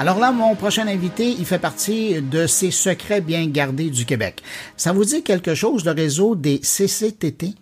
Alors là, mon prochain invité, il fait partie de ces secrets bien gardés du Québec. Ça vous dit quelque chose, le réseau des CCTT?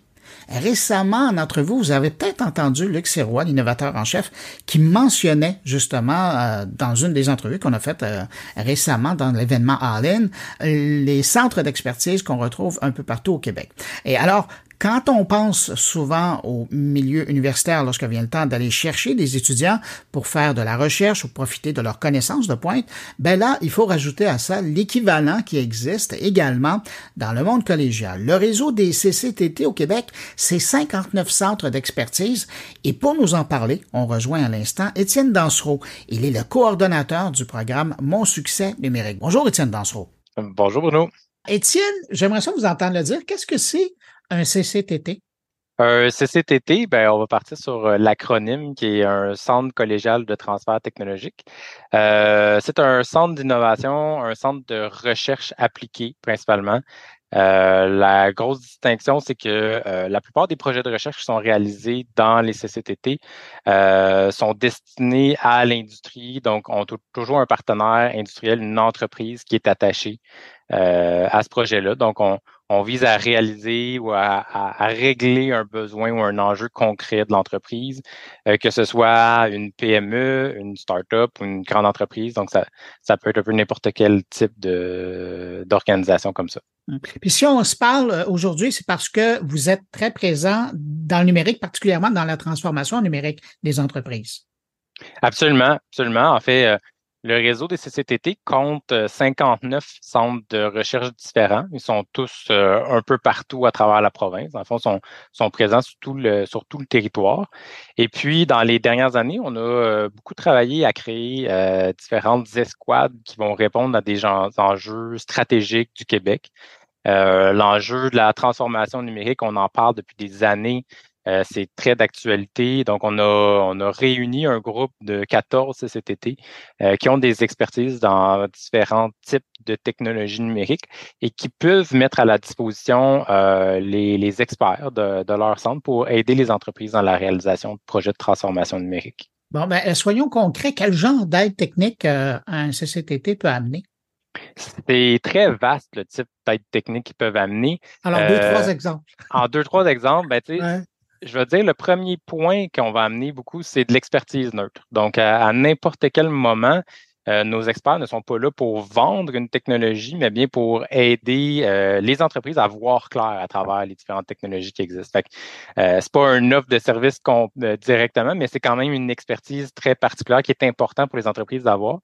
Récemment, entre vous, vous avez peut-être entendu Luc Sirois, l'innovateur en chef, qui mentionnait justement euh, dans une des entrevues qu'on a faites euh, récemment dans l'événement Allen, les centres d'expertise qu'on retrouve un peu partout au Québec. Et alors, quand on pense souvent au milieu universitaire lorsque vient le temps d'aller chercher des étudiants pour faire de la recherche ou profiter de leurs connaissances de pointe, ben là, il faut rajouter à ça l'équivalent qui existe également dans le monde collégial. Le réseau des CCTT au Québec, c'est 59 centres d'expertise et pour nous en parler, on rejoint à l'instant Étienne Dansereau. Il est le coordonnateur du programme Mon succès numérique. Bonjour Étienne Dansereau. Bonjour Bruno. Étienne, j'aimerais ça vous entendre le dire. Qu'est-ce que c'est un CCTT? Un CCTT, ben, on va partir sur euh, l'acronyme qui est un centre collégial de transfert technologique. Euh, c'est un centre d'innovation, un centre de recherche appliquée principalement. Euh, la grosse distinction, c'est que la plupart des projets de recherche qui sont réalisés dans les CCTT sont destinés à l'industrie, donc on a toujours un partenaire industriel, une entreprise qui est attachée à ce projet-là. Donc, on, on vise à réaliser ou à, régler un besoin ou un enjeu concret de l'entreprise, euh, que ce soit une PME, une start-up ou une grande entreprise. Donc, ça, ça peut être un peu n'importe quel type d'organisation comme ça. Puis si on se parle euh, aujourd'hui, c'est parce que vous êtes très présent dans le numérique, particulièrement dans la transformation numérique des entreprises. Absolument, absolument. En fait, euh, le réseau des CCTT compte 59 euh, centres de recherche différents. Ils sont tous euh, un peu partout à travers la province. En fond, sont, sont présents sur tout, le, territoire. Et puis, dans les dernières années, on a euh, beaucoup travaillé à créer différentes escouades qui vont répondre à des enjeux stratégiques du Québec. L'enjeu de la transformation numérique, on en parle depuis des années euh, c'est très d'actualité. Donc, on a, on a réuni un groupe de 14 CCTT euh, qui ont des expertises dans différents types de technologies numériques et qui peuvent mettre à la disposition euh, les, experts de, leur centre pour aider les entreprises dans la réalisation de projets de transformation numérique. Bon, ben, soyons concrets. Quel genre d'aide technique un CCTT peut amener? C'est très vaste le type d'aide technique qu'ils peuvent amener. Alors, deux, trois exemples. En deux, trois exemples, ben, tu sais, je veux dire, le premier point qu'on va amener beaucoup, c'est de l'expertise neutre. Donc, à n'importe quel moment, euh, nos experts ne sont pas là pour vendre une technologie, mais bien pour aider euh, les entreprises à voir clair à travers les différentes technologies qui existent. Ce n'est euh, c'est pas une offre de service directement, mais c'est quand même une expertise très particulière qui est importante pour les entreprises d'avoir.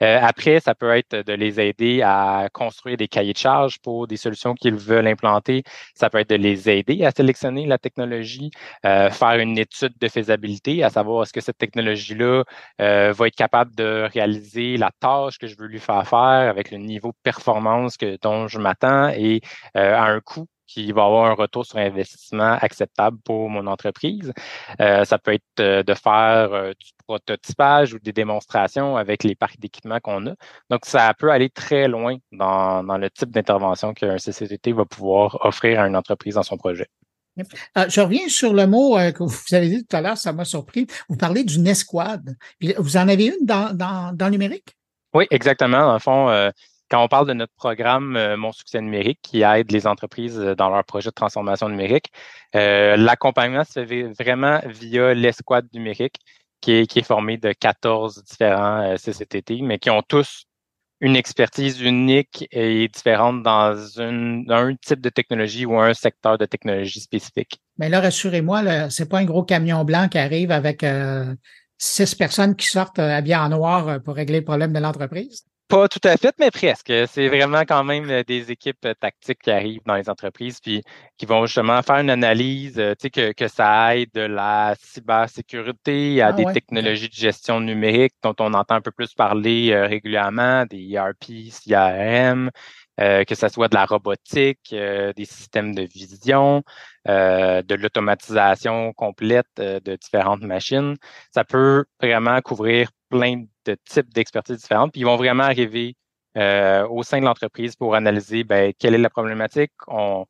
après, ça peut être de les aider à construire des cahiers de charges pour des solutions qu'ils veulent implanter. Ça peut être de les aider à sélectionner la technologie, faire une étude de faisabilité, à savoir est-ce que cette technologie-là va être capable de réaliser la tâche que je veux lui faire faire avec le niveau de performance que, dont je m'attends et euh, à un coût qui va avoir un retour sur investissement acceptable pour mon entreprise. Euh, ça peut être euh, de faire du prototypage ou des démonstrations avec les parcs d'équipement qu'on a. Donc, ça peut aller très loin dans, dans le type d'intervention qu'un CCTT va pouvoir offrir à une entreprise dans son projet. Euh, je reviens sur le mot euh, que vous avez dit tout à l'heure, ça m'a surpris. Vous parlez d'une escouade. Vous en avez une dans, dans, dans le numérique? Oui, exactement. Dans le fond, euh, quand on parle de notre programme Mon succès numérique qui aide les entreprises dans leur projet de transformation numérique, l'accompagnement se fait vraiment via l'escouade numérique qui est, qui est formée de 14 différents CCTT, mais qui ont tous une expertise unique et différente dans, un type de technologie ou un secteur de technologie spécifique. Mais là, rassurez-moi, c'est pas un gros camion blanc qui arrive avec euh, six personnes qui sortent euh, habillées en noir euh, pour régler le problème de l'entreprise. Pas tout à fait, mais presque. C'est vraiment quand même euh, des équipes euh, tactiques qui arrivent dans les entreprises puis qui vont justement faire une analyse, euh, tu sais, que, que ça aide de la cybersécurité à ah des technologies de gestion numérique dont on entend un peu plus parler régulièrement, des ERP, CRM, que ce soit de la robotique, des systèmes de vision, de l'automatisation complète de différentes machines. Ça peut vraiment couvrir plein de types d'expertise différentes. Puis ils vont vraiment arriver euh, au sein de l'entreprise pour analyser ben, quelle est la problématique. On,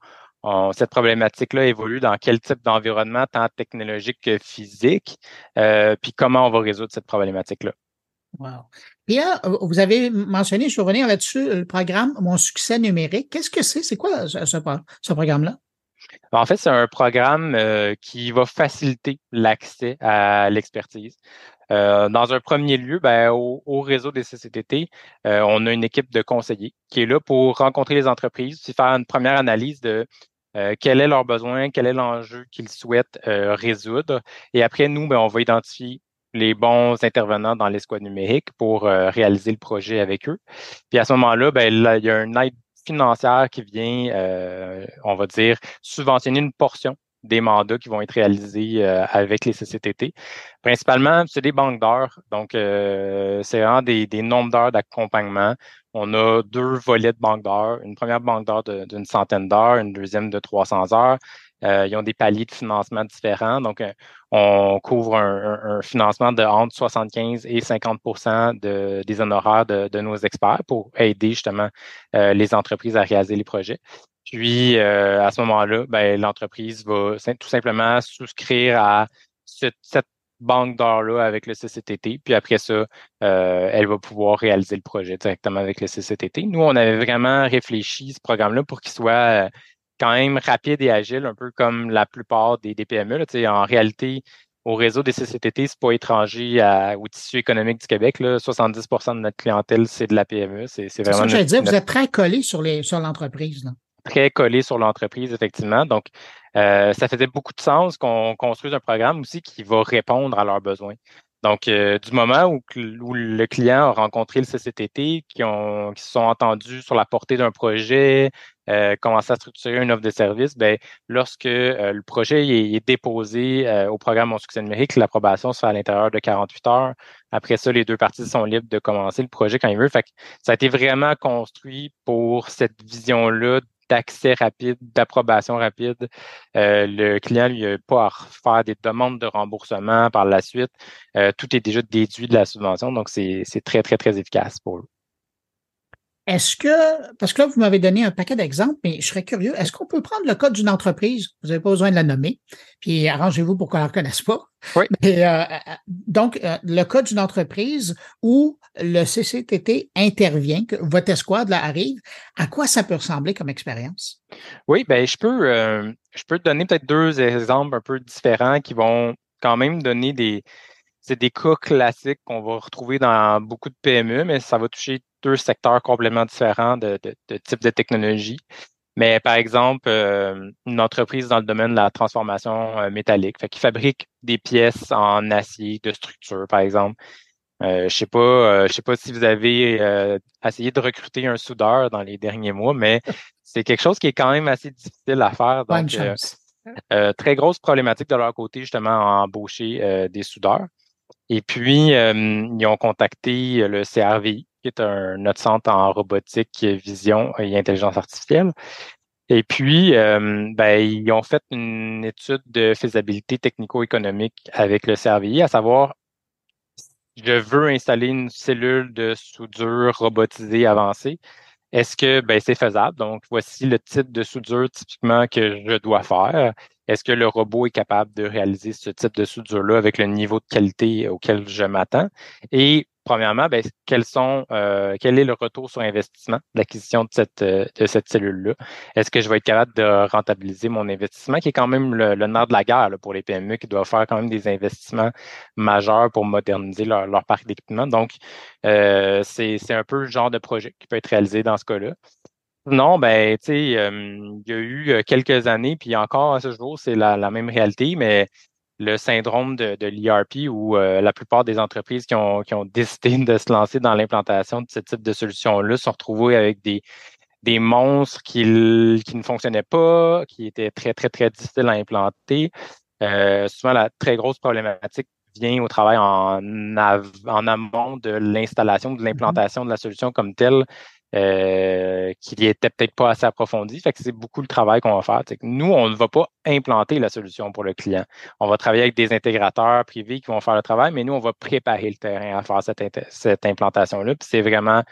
cette problématique-là évolue dans quel type d'environnement, tant technologique que physique, euh, puis comment on va résoudre cette problématique-là. Wow. Puis là, vous avez mentionné, je vais revenir là-dessus, le programme Mon succès numérique. Qu'est-ce que c'est? C'est quoi ce, ce programme-là? En fait, c'est un programme euh, qui va faciliter l'accès à l'expertise. Euh, dans un premier lieu, ben, au, réseau des CCTT, euh, on a une équipe de conseillers qui est là pour rencontrer les entreprises, puis faire une première analyse de quel est leur besoin, quel est l'enjeu qu'ils souhaitent résoudre. Et après, nous, ben, on va identifier les bons intervenants dans l'escouade numérique pour réaliser le projet avec eux. Puis à ce moment-là, ben, il y a un aide financière qui vient, euh, on va dire, subventionner une portion des mandats qui vont être réalisés euh, avec les CCTT. Principalement, c'est des banques d'heures. Donc, euh, c'est vraiment des, des nombres d'heures d'accompagnement. On a deux volets de banques d'heures. Une première banque d'heures d'une centaine d'heures, une deuxième de 300 heures. Euh, ils ont des paliers de financement différents. Donc, euh, on couvre un, financement de entre 75 et 50 de, des honoraires de, nos experts pour aider justement euh, les entreprises à réaliser les projets. Puis, à ce moment-là, ben, l'entreprise va tout simplement souscrire à cette banque d'or-là avec le CCTT. Puis après ça, elle va pouvoir réaliser le projet directement avec le CCTT. Nous, on avait vraiment réfléchi ce programme-là pour qu'il soit quand même rapide et agile, un peu comme la plupart des, des PME. Là. En réalité, au réseau des CCTT, c'est pas étranger au tissu économique du Québec. Là. 70% de notre clientèle, c'est de la PME. C'est, c'est vraiment. ça que dire, vous êtes très collé sur, les, sur l'entreprise. Très collé sur l'entreprise, effectivement. Donc, euh, ça faisait beaucoup de sens qu'on construise un programme aussi qui va répondre à leurs besoins. Donc, euh, du moment où, le client a rencontré le CCTT, qui, ont, qui se sont entendus sur la portée d'un projet, euh, commencer à structurer une offre de service, ben, lorsque euh, le projet est, déposé euh, au programme Mon succès numérique, l'approbation se fait à l'intérieur de 48 heures. Après ça, les deux parties sont libres de commencer le projet quand ils veulent. Fait que ça a été vraiment construit pour cette vision-là d'accès rapide, d'approbation rapide. Euh, le client, lui, n'a pas à faire des demandes de remboursement par la suite. Euh, tout est déjà déduit de la subvention, donc c'est très, très, très efficace pour eux. Est-ce que, parce que là, vous m'avez donné un paquet d'exemples, mais je serais curieux, est-ce qu'on peut prendre le code d'une entreprise, vous n'avez pas besoin de la nommer, puis arrangez-vous pour qu'on ne la reconnaisse pas. Oui. Euh, donc, le code d'une entreprise où le CCTT intervient, que votre escouade là, arrive, à quoi ça peut ressembler comme expérience? Oui, ben je peux, euh, je peux te donner peut-être deux exemples un peu différents qui vont quand même donner des, c'est des cas classiques qu'on va retrouver dans beaucoup de PME, mais ça va toucher deux secteurs complètement différents de, de, de type de technologie. Mais par exemple, euh, une entreprise dans le domaine de la transformation euh, métallique, fait qui fabrique des pièces en acier de structure, par exemple. Euh, je sais pas, je sais pas si vous avez essayé de recruter un soudeur dans les derniers mois, mais c'est quelque chose qui est quand même assez difficile à faire. Donc, très grosse problématique de leur côté justement à embaucher des soudeurs. Et puis ils ont contacté le CRVI, qui est un notre centre en robotique, vision et intelligence artificielle. Et puis, ben, ils ont fait une étude de faisabilité technico-économique avec le CRVI, à savoir je veux installer une cellule de soudure robotisée avancée. Est-ce que ben, c'est faisable? Donc, voici le type de soudure typiquement que je dois faire. Est-ce que le robot est capable de réaliser ce type de soudure-là avec le niveau de qualité auquel je m'attends? Et premièrement, ben, quels sont, euh, quel est le retour sur investissement de l'acquisition de cette, euh, de cette cellule-là? Est-ce que je vais être capable de rentabiliser mon investissement, qui est quand même le, nerf de la guerre pour les PME qui doivent faire quand même des investissements majeurs pour moderniser leur, leur parc d'équipement? Donc, euh, c'est un peu le genre de projet qui peut être réalisé dans ce cas-là. Non, ben, tu sais, il y a eu quelques années, puis encore à ce jour, c'est la, la, même réalité, mais le syndrome de, de l'ERP où euh, la plupart des entreprises qui ont, qui ont décidé de se lancer dans l'implantation de ce type de solution-là sont retrouvées avec des, des monstres qui, qui ne fonctionnaient pas, qui étaient très, très, très difficiles à implanter. Euh, souvent, la très grosse problématique vient au travail en, en amont de l'installation, de mm-hmm. l'implantation de la solution comme telle euh, qui n'était peut-être pas assez approfondi. Fait que c'est beaucoup le travail qu'on va faire. nous, on ne va pas implanter la solution pour le client. On va travailler avec des intégrateurs privés qui vont faire le travail, mais nous, on va préparer le terrain à faire cette, cette implantation-là. Puis c'est vraiment,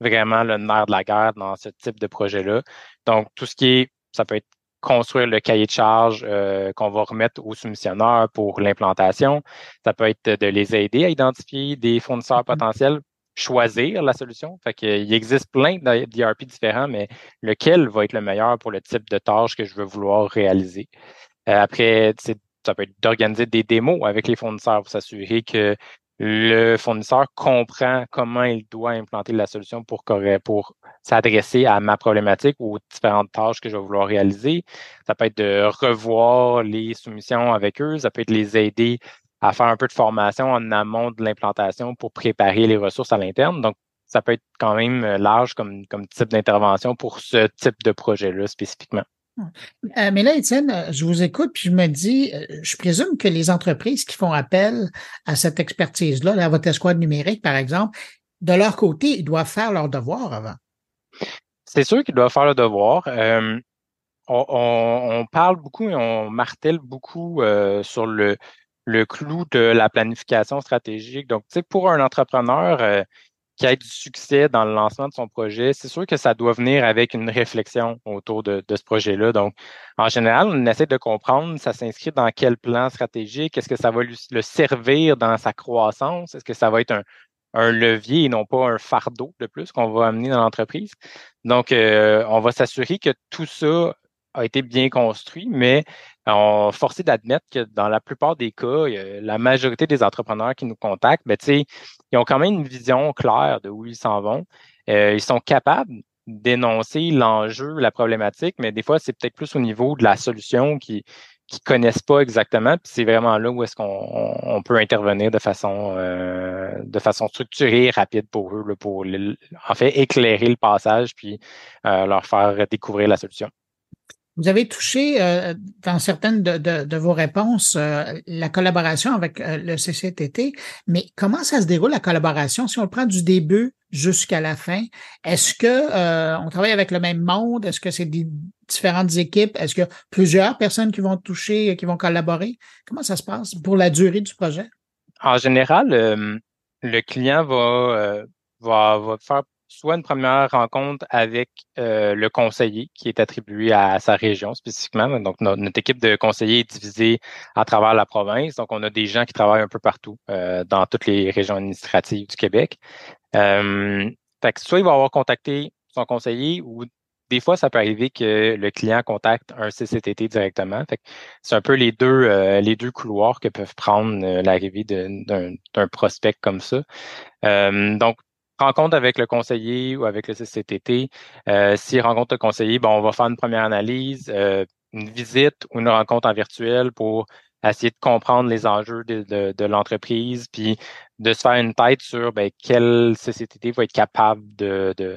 vraiment le nerf de la guerre dans ce type de projet-là. Donc, tout ce qui est, ça peut être construire le cahier de charge qu'on va remettre aux soumissionneurs pour l'implantation. Ça peut être de les aider à identifier des fournisseurs mm-hmm. potentiels choisir la solution. Fait qu'il existe plein d'ERP différents, mais lequel va être le meilleur pour le type de tâche que je veux vouloir réaliser? Euh, après, ça peut être d'organiser des démos avec les fournisseurs pour s'assurer que le fournisseur comprend comment il doit implanter la solution pour, pour s'adresser à ma problématique ou aux différentes tâches que je vais vouloir réaliser. Ça peut être de revoir les soumissions avec eux, ça peut être les aider à faire un peu de formation en amont de l'implantation pour préparer les ressources à l'interne. Donc, ça peut être quand même euh, large comme, comme type d'intervention pour ce type de projet-là spécifiquement. Euh, mais là, Étienne, euh, je vous écoute, puis je me dis, je présume que les entreprises qui font appel à cette expertise-là, à votre escouade numérique, par exemple, de leur côté, ils doivent faire leur devoir avant. C'est sûr qu'ils doivent faire le devoir. on, parle beaucoup et on martèle beaucoup sur le, le clou de la planification stratégique. Donc, tu sais, pour un entrepreneur euh, qui a du succès dans le lancement de son projet, c'est sûr que ça doit venir avec une réflexion autour de, ce projet-là. Donc, en général, on essaie de comprendre ça s'inscrit dans quel plan stratégique, est-ce que ça va le servir dans sa croissance, est-ce que ça va être un, levier et non pas un fardeau de plus qu'on va amener dans l'entreprise? Donc, euh, on va s'assurer que tout ça a été bien construit, mais on est forcé d'admettre que dans la plupart des cas, la majorité des entrepreneurs qui nous contactent, ben, ils ont quand même une vision claire de où ils s'en vont. Euh, ils sont capables d'énoncer l'enjeu, la problématique, mais des fois, c'est peut-être plus au niveau de la solution qui qui connaissent pas exactement. Puis c'est vraiment là où est-ce qu'on peut intervenir de façon euh, de façon structurée, rapide pour eux, pour en fait éclairer le passage puis euh, leur faire découvrir la solution. Vous avez touché euh, dans certaines de, vos réponses euh, la collaboration avec euh, le CCTT, mais comment ça se déroule la collaboration? Si on le prend du début jusqu'à la fin? Est-ce que on travaille avec le même monde? Est-ce que c'est des différentes équipes? Est-ce qu'il y a plusieurs personnes qui vont toucher, qui vont collaborer? Comment ça se passe pour la durée du projet? En général, le client va, va, va faire soit une première rencontre avec euh, le conseiller qui est attribué à, sa région spécifiquement. Donc, notre, équipe de conseillers est divisée à travers la province. Donc, on a des gens qui travaillent un peu partout euh, dans toutes les régions administratives du Québec. Euh, soit il va avoir contacté son conseiller ou des fois, ça peut arriver que le client contacte un CCTT directement. C'est un peu les deux, les deux couloirs que peuvent prendre l'arrivée d'un prospect comme ça. donc, rencontre avec le conseiller ou avec le CCTT. Euh, S'il rencontre le conseiller, bon, on va faire une première analyse, euh, une visite ou une rencontre en virtuel pour essayer de comprendre les enjeux de, l'entreprise, puis de se faire une tête sur ben, quel CCTT va être capable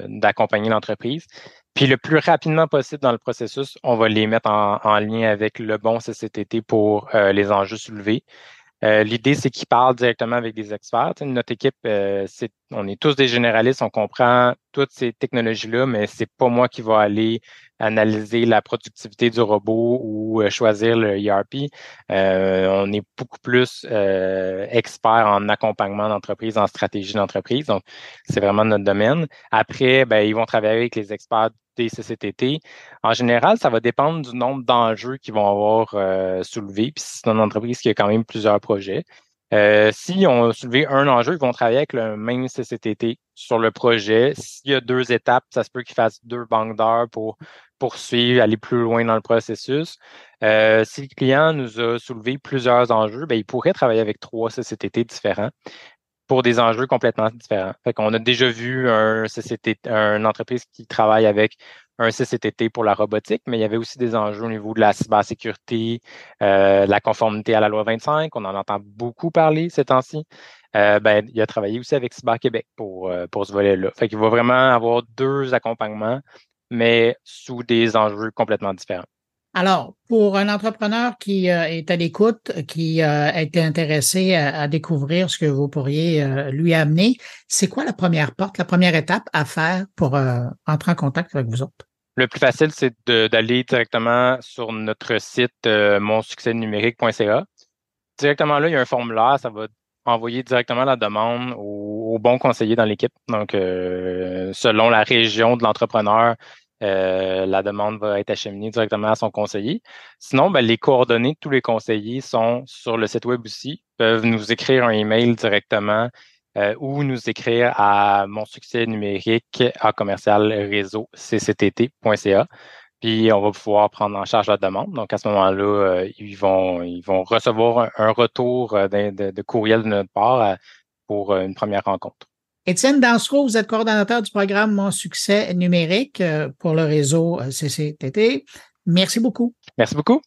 d'accompagner l'entreprise. Puis le plus rapidement possible dans le processus, on va les mettre en, lien avec le bon CCTT pour euh, les enjeux soulevés. Euh, l'idée, c'est qu'ils parlent directement avec des experts. notre équipe, euh, on est tous des généralistes, on comprend toutes ces technologies-là, mais c'est pas moi qui va aller analyser la productivité du robot ou euh, choisir le ERP. on est beaucoup plus experts en accompagnement d'entreprise, en stratégie d'entreprise. Donc, c'est vraiment notre domaine. Après, ben, ils vont travailler avec les experts des CCTT. En général, ça va dépendre du nombre d'enjeux qu'ils vont avoir euh, soulevés. Puis c'est une entreprise qui a quand même plusieurs projets. Euh, si on a soulevé un enjeu, ils vont travailler avec le même CCTT sur le projet. S'il y a deux étapes, ça se peut qu'ils fassent deux banques d'heures pour poursuivre, aller plus loin dans le processus. Euh, si le client nous a soulevé plusieurs enjeux, ben, il pourrait travailler avec trois CCTT différents pour des enjeux complètement différents. Fait qu'on a déjà vu un CCT, une entreprise qui travaille avec un CCTT pour la robotique, mais il y avait aussi des enjeux au niveau de la cybersécurité, euh, la conformité à la loi 25. On en entend beaucoup parler ces temps-ci. Euh, ben, il a travaillé aussi avec Cyber Québec pour, euh, pour ce volet-là. Fait qu'il va vraiment avoir deux accompagnements, mais sous des enjeux complètement différents. Alors, pour un entrepreneur qui euh, est à l'écoute, qui euh, a été intéressé à, découvrir ce que vous pourriez euh, lui amener, c'est quoi la première porte, la première étape à faire pour entrer en contact avec vous autres? Le plus facile, c'est d'aller directement sur notre site monsuccèsnumérique.ca. Directement là, il y a un formulaire, ça va envoyer directement la demande au bon conseiller dans l'équipe. Donc, selon la région de l'entrepreneur, la demande va être acheminée directement à son conseiller. Sinon, ben, les coordonnées de tous les conseillers sont sur le site web aussi. Peuvent nous écrire un email directement ou nous écrire à mon succès numérique à commercial réseau cctt.ca. Puis on va pouvoir prendre en charge la demande. Donc à ce moment-là, euh, ils vont ils vont recevoir un, retour euh, de, courriel de notre part euh, pour une première rencontre. Étienne Dansereau, vous êtes coordonnateur du programme Mon succès numérique pour le réseau CCTT. Merci beaucoup. Merci beaucoup.